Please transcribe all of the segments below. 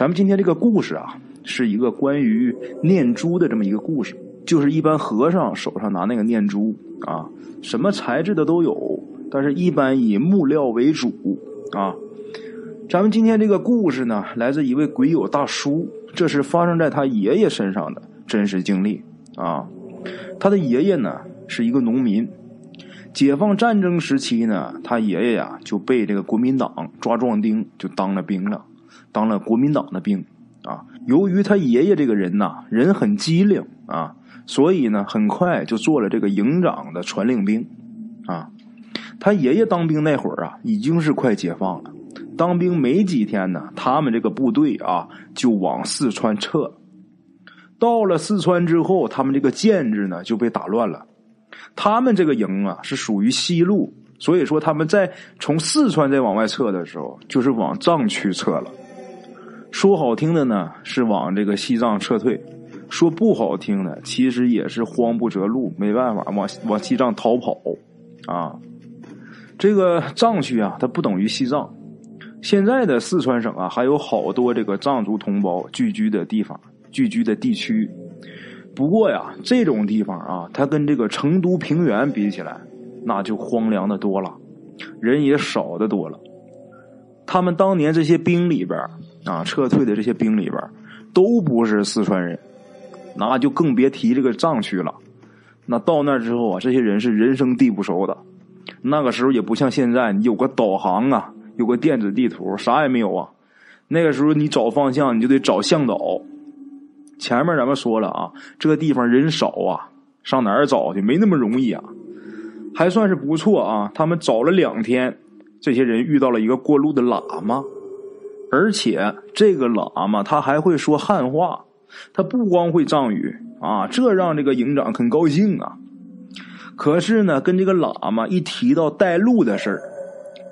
咱们今天这个故事啊，是一个关于念珠的这么一个故事，就是一般和尚手上拿那个念珠啊，什么材质的都有，但是一般以木料为主啊。咱们今天这个故事呢，来自一位鬼友大叔，这是发生在他爷爷身上的真实经历啊。他的爷爷呢是一个农民，解放战争时期呢，他爷爷呀就被这个国民党抓壮丁，就当了兵了。当了国民党的兵啊，由于他爷爷这个人呐，人很机灵啊，所以呢，很快就做了这个营长的传令兵啊。他爷爷当兵那会儿啊，已经是快解放了。当兵没几天呢，他们这个部队啊，就往四川撤。到了四川之后，他们这个建制呢就被打乱了。他们这个营啊，是属于西路，所以说他们在从四川再往外撤的时候，就是往藏区撤了。说好听的呢，是往这个西藏撤退；说不好听的，其实也是慌不择路，没办法往往西藏逃跑啊。这个藏区啊，它不等于西藏。现在的四川省啊，还有好多这个藏族同胞聚居的地方、聚居的地区。不过呀，这种地方啊，它跟这个成都平原比起来，那就荒凉的多了，人也少的多了。他们当年这些兵里边啊，撤退的这些兵里边都不是四川人，那就更别提这个藏区了。那到那之后啊，这些人是人生地不熟的。那个时候也不像现在，你有个导航啊，有个电子地图，啥也没有啊。那个时候你找方向，你就得找向导。前面咱们说了啊，这个地方人少啊，上哪儿找去？没那么容易啊。还算是不错啊，他们找了两天。这些人遇到了一个过路的喇嘛，而且这个喇嘛他还会说汉话，他不光会藏语啊，这让这个营长很高兴啊。可是呢，跟这个喇嘛一提到带路的事儿，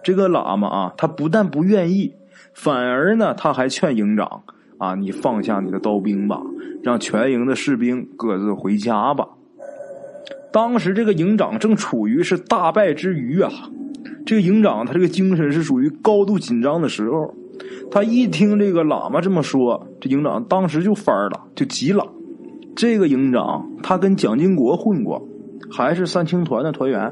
这个喇嘛啊，他不但不愿意，反而呢，他还劝营长啊，你放下你的刀兵吧，让全营的士兵各自回家吧。当时这个营长正处于是大败之余啊。这个营长他这个精神是属于高度紧张的时候，他一听这个喇嘛这么说，这营长当时就翻了，就急了。这个营长他跟蒋经国混过，还是三青团的团员。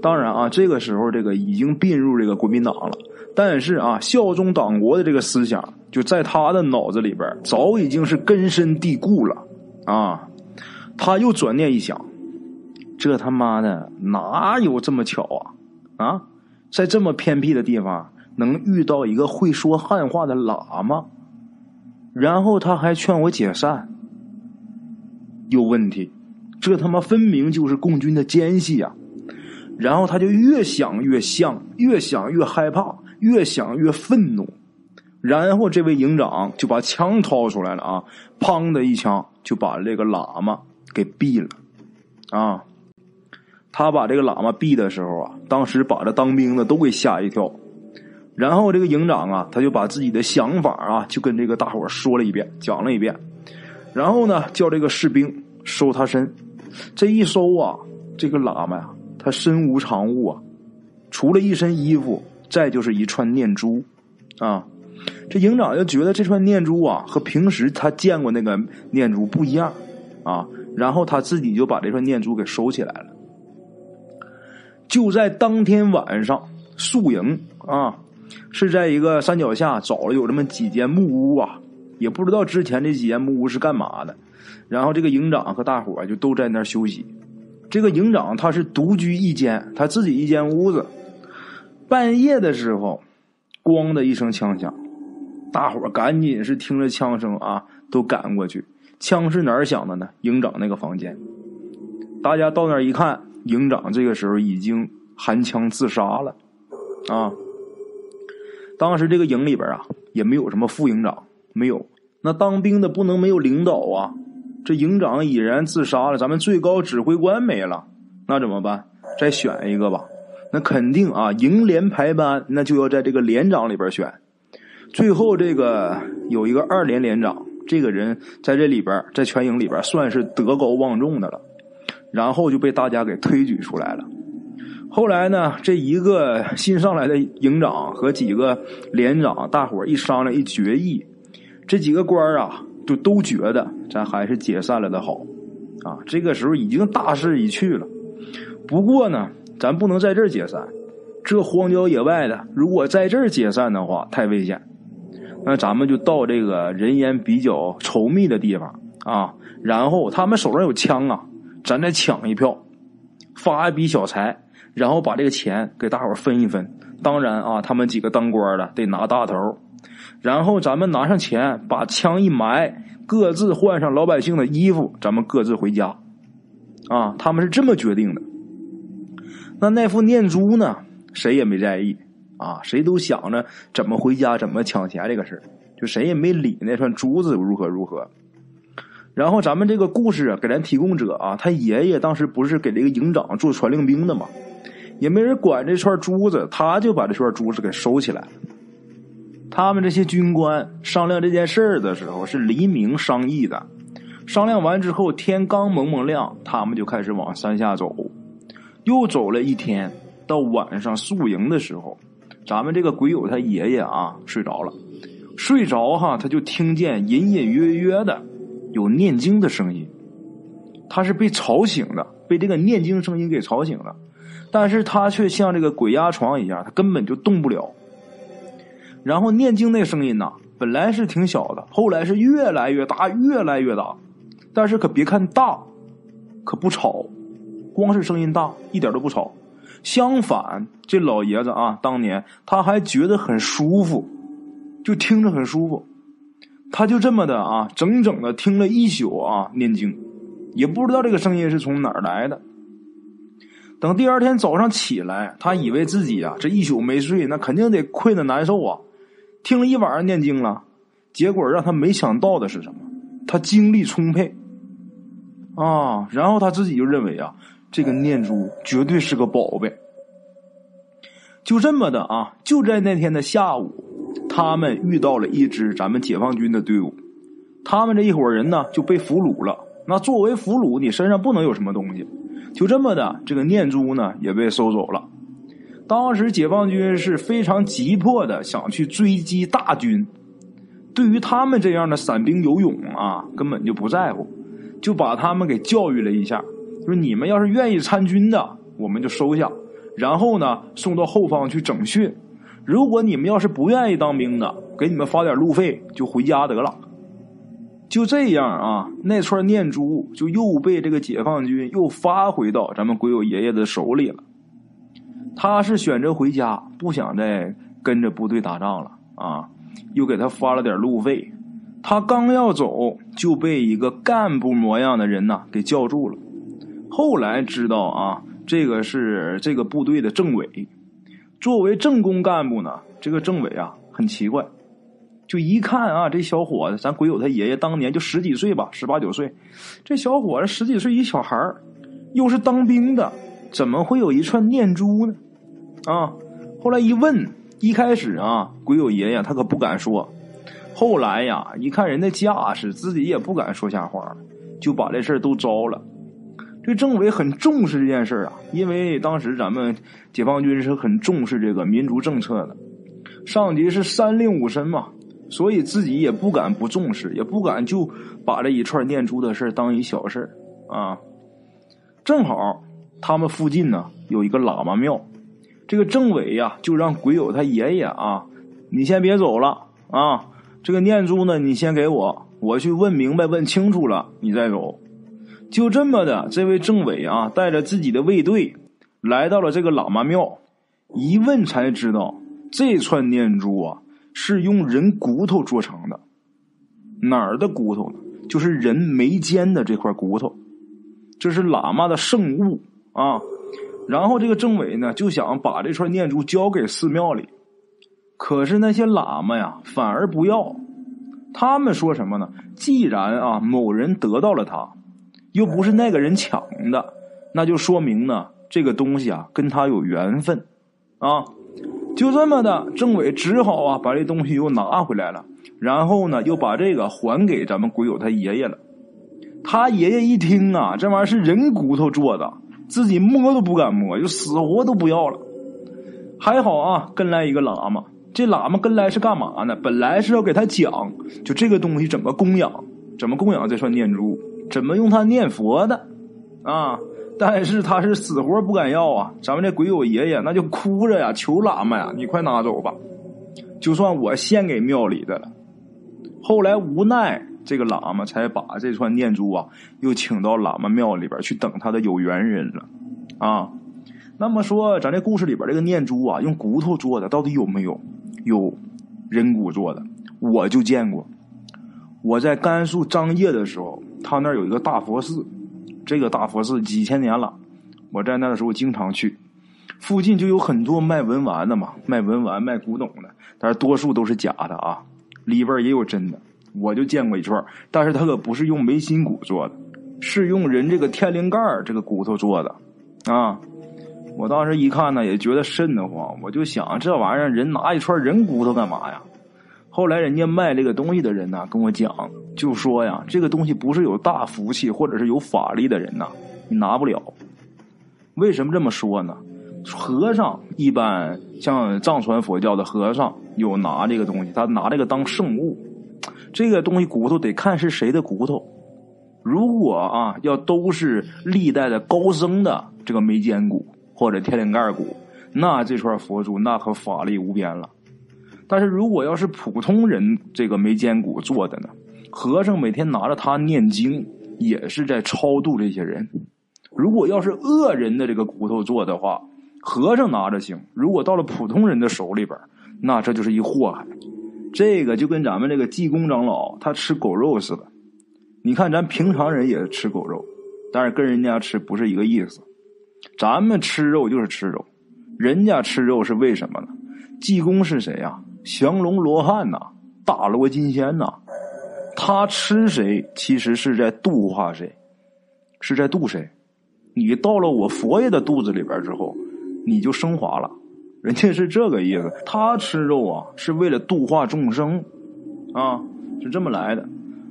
当然啊，这个时候这个已经并入这个国民党了，但是啊，效忠党国的这个思想就在他的脑子里边早已经是根深蒂固了啊。他又转念一想，这他妈的哪有这么巧啊啊！在这么偏僻的地方，能遇到一个会说汉话的喇嘛，然后他还劝我解散，有问题，这他妈分明就是共军的奸细呀！然后他就越想越像，越想越害怕，越想越愤怒，然后这位营长就把枪掏出来了啊，砰的一枪就把这个喇嘛给毙了，啊！他把这个喇嘛毙的时候啊，当时把这当兵的都给吓一跳。然后这个营长啊，他就把自己的想法啊，就跟这个大伙说了一遍，讲了一遍。然后呢，叫这个士兵收他身。这一收啊，这个喇嘛呀，他身无长物啊，除了一身衣服，再就是一串念珠啊。这营长就觉得这串念珠啊，和平时他见过那个念珠不一样啊。然后他自己就把这串念珠给收起来了。就在当天晚上宿营啊，是在一个山脚下找了有这么几间木屋啊，也不知道之前这几间木屋是干嘛的。然后这个营长和大伙就都在那儿休息。这个营长他是独居一间，他自己一间屋子。半夜的时候，咣的一声枪响，大伙赶紧是听着枪声啊，都赶过去。枪是哪儿响的呢？营长那个房间。大家到那儿一看。营长这个时候已经含枪自杀了，啊！当时这个营里边啊也没有什么副营长，没有。那当兵的不能没有领导啊！这营长已然自杀了，咱们最高指挥官没了，那怎么办？再选一个吧。那肯定啊，营连排班，那就要在这个连长里边选。最后这个有一个二连连长，这个人在这里边，在全营里边算是德高望重的了。然后就被大家给推举出来了。后来呢，这一个新上来的营长和几个连长，大伙一商量一决议，这几个官啊，就都觉得咱还是解散了的好，啊，这个时候已经大势已去了。不过呢，咱不能在这儿解散，这荒郊野外的，如果在这儿解散的话，太危险。那咱们就到这个人烟比较稠密的地方啊，然后他们手上有枪啊，咱再抢一票，发一笔小财，然后把这个钱给大伙分一分。当然啊，他们几个当官的得拿大头。然后咱们拿上钱，把枪一埋，各自换上老百姓的衣服，咱们各自回家。啊，他们是这么决定的。那那副念珠呢？谁也没在意啊，谁都想着怎么回家，怎么抢钱这个事就谁也没理那串珠子如何如何。然后咱们这个故事给咱提供者啊，他爷爷当时不是给这个营长做传令兵的吗？也没人管这串珠子，他就把这串珠子给收起来。他们这些军官商量这件事儿的时候是黎明商议的，商量完之后天刚蒙蒙亮，他们就开始往山下走。又走了一天，到晚上宿营的时候，咱们这个鬼友他爷爷啊睡着了，睡着哈他就听见隐隐约约的有念经的声音，他是被吵醒的，被这个念经声音给吵醒了，但是他却像这个鬼压床一样，他根本就动不了。然后念经那声音呐，本来是挺小的，后来是越来越大，越来越大，但是可别看大，可不吵。光是声音大，一点都不吵。相反，这老爷子啊，当年他还觉得很舒服，就听着很舒服。他就这么的啊，整整的听了一宿啊，念经，也不知道这个声音是从哪儿来的。等第二天早上起来，他以为自己啊这一宿没睡，那肯定得困得难受啊。听了一晚上念经了，结果让他没想到的是什么？他精力充沛啊，然后他自己就认为啊。这个念珠绝对是个宝贝。就这么的啊，就在那天的下午，他们遇到了一支咱们解放军的队伍。他们这一伙人呢就被俘虏了。那作为俘虏，你身上不能有什么东西。就这么的，这个念珠呢也被收走了。当时解放军是非常急迫的想去追击大军，对于他们这样的散兵游勇啊，根本就不在乎，就把他们给教育了一下。说你们要是愿意参军的，我们就收下，然后呢送到后方去整训。如果你们要是不愿意当兵的，给你们发点路费，就回家得了。就这样啊，那串念珠就又被这个解放军又发回到咱们鬼友爷爷的手里了。他是选择回家，不想再跟着部队打仗了啊，又给他发了点路费。他刚要走，就被一个干部模样的人呐给叫住了。后来知道啊，这个是这个部队的政委。作为政工干部呢，这个政委啊很奇怪，就一看啊，这小伙子，咱鬼友他爷爷当年就十几岁吧，十八九岁，这小伙子十几岁一小孩又是当兵的，怎么会有一串念珠呢？啊，后来一问，一开始啊，鬼友爷爷他可不敢说，后来呀，一看人的架势，自己也不敢说瞎话，就把这事都招了。这政委很重视这件事啊，因为当时咱们解放军是很重视这个民族政策的，上级是三令五申嘛，所以自己也不敢不重视，也不敢就把这一串念珠的事当一小事啊。正好他们附近呢有一个喇嘛庙，这个政委呀就让鬼友他爷爷啊，你先别走了啊，这个念珠呢你先给我，我去问明白问清楚了，你再走。就这么的，这位政委啊，带着自己的卫队来到了这个喇嘛庙，一问才知道，这串念珠啊是用人骨头做成的。哪儿的骨头呢？就是人眉间的这块骨头，这是喇嘛的圣物啊。然后这个政委呢就想把这串念珠交给寺庙里，可是那些喇嘛呀反而不要，他们说什么呢？既然啊某人得到了它。又不是那个人抢的，那就说明呢，这个东西啊跟他有缘分，啊，就这么的，政委只好啊把这东西又拿回来了，然后呢又把这个还给咱们鬼友他爷爷了。他爷爷一听啊，这玩意儿是人骨头做的，自己摸都不敢摸，就死活都不要了。还好啊，跟来一个喇嘛，这喇嘛跟来是干嘛呢？本来是要给他讲，就这个东西怎么供养，怎么供养这串念珠，怎么用它念佛的啊。但是他是死活不敢要啊！咱们这鬼友爷爷那就哭着呀，求喇嘛呀，你快拿走吧，就算我献给庙里的了。后来无奈，这个喇嘛才把这串念珠啊，又请到喇嘛庙里边去等他的有缘人了啊。那么说，咱这故事里边这个念珠啊，用骨头做的，到底有没有？有，人骨做的，我就见过。我在甘肃张掖的时候，他那儿有一个大佛寺。这个大佛寺几千年了，我在那的时候经常去，附近就有很多卖文玩的嘛，卖文玩、卖古董的，但是多数都是假的啊，里边也有真的。我就见过一串，但是它可不是用眉心骨做的，是用人这个天灵盖这个骨头做的啊。我当时一看呢，也觉得瘆得慌，我就想这玩意儿人拿一串人骨头干嘛呀？后来人家卖这个东西的人呢，跟我讲，就说呀，这个东西不是有大福气或者是有法力的人呐，你拿不了。为什么这么说呢？和尚一般像藏传佛教的和尚有拿这个东西，他拿这个当圣物。这个东西骨头得看是谁的骨头。如果啊，要都是历代的高僧的这个眉间骨或者天灵盖骨，那这串佛珠那可法力无边了。但是如果要是普通人这个眉间骨做的呢，和尚每天拿着它念经，也是在超度这些人。如果要是恶人的这个骨头做的话，和尚拿着行；如果到了普通人的手里边，那这就是一祸害。这个就跟咱们这个济公长老他吃狗肉似的。你看咱平常人也吃狗肉，但是跟人家吃不是一个意思。咱们吃肉就是吃肉，人家吃肉是为什么呢？济公是谁呀？降龙罗汉呐，大罗金仙呐，他吃谁，其实是在度化谁，是在度谁。你到了我佛爷的肚子里边之后，你就升华了。人家是这个意思，他吃肉啊，是为了度化众生啊，是这么来的。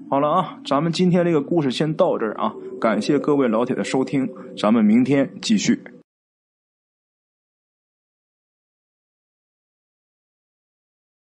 好了啊，咱们今天这个故事先到这儿啊，感谢各位老铁的收听，咱们明天继续。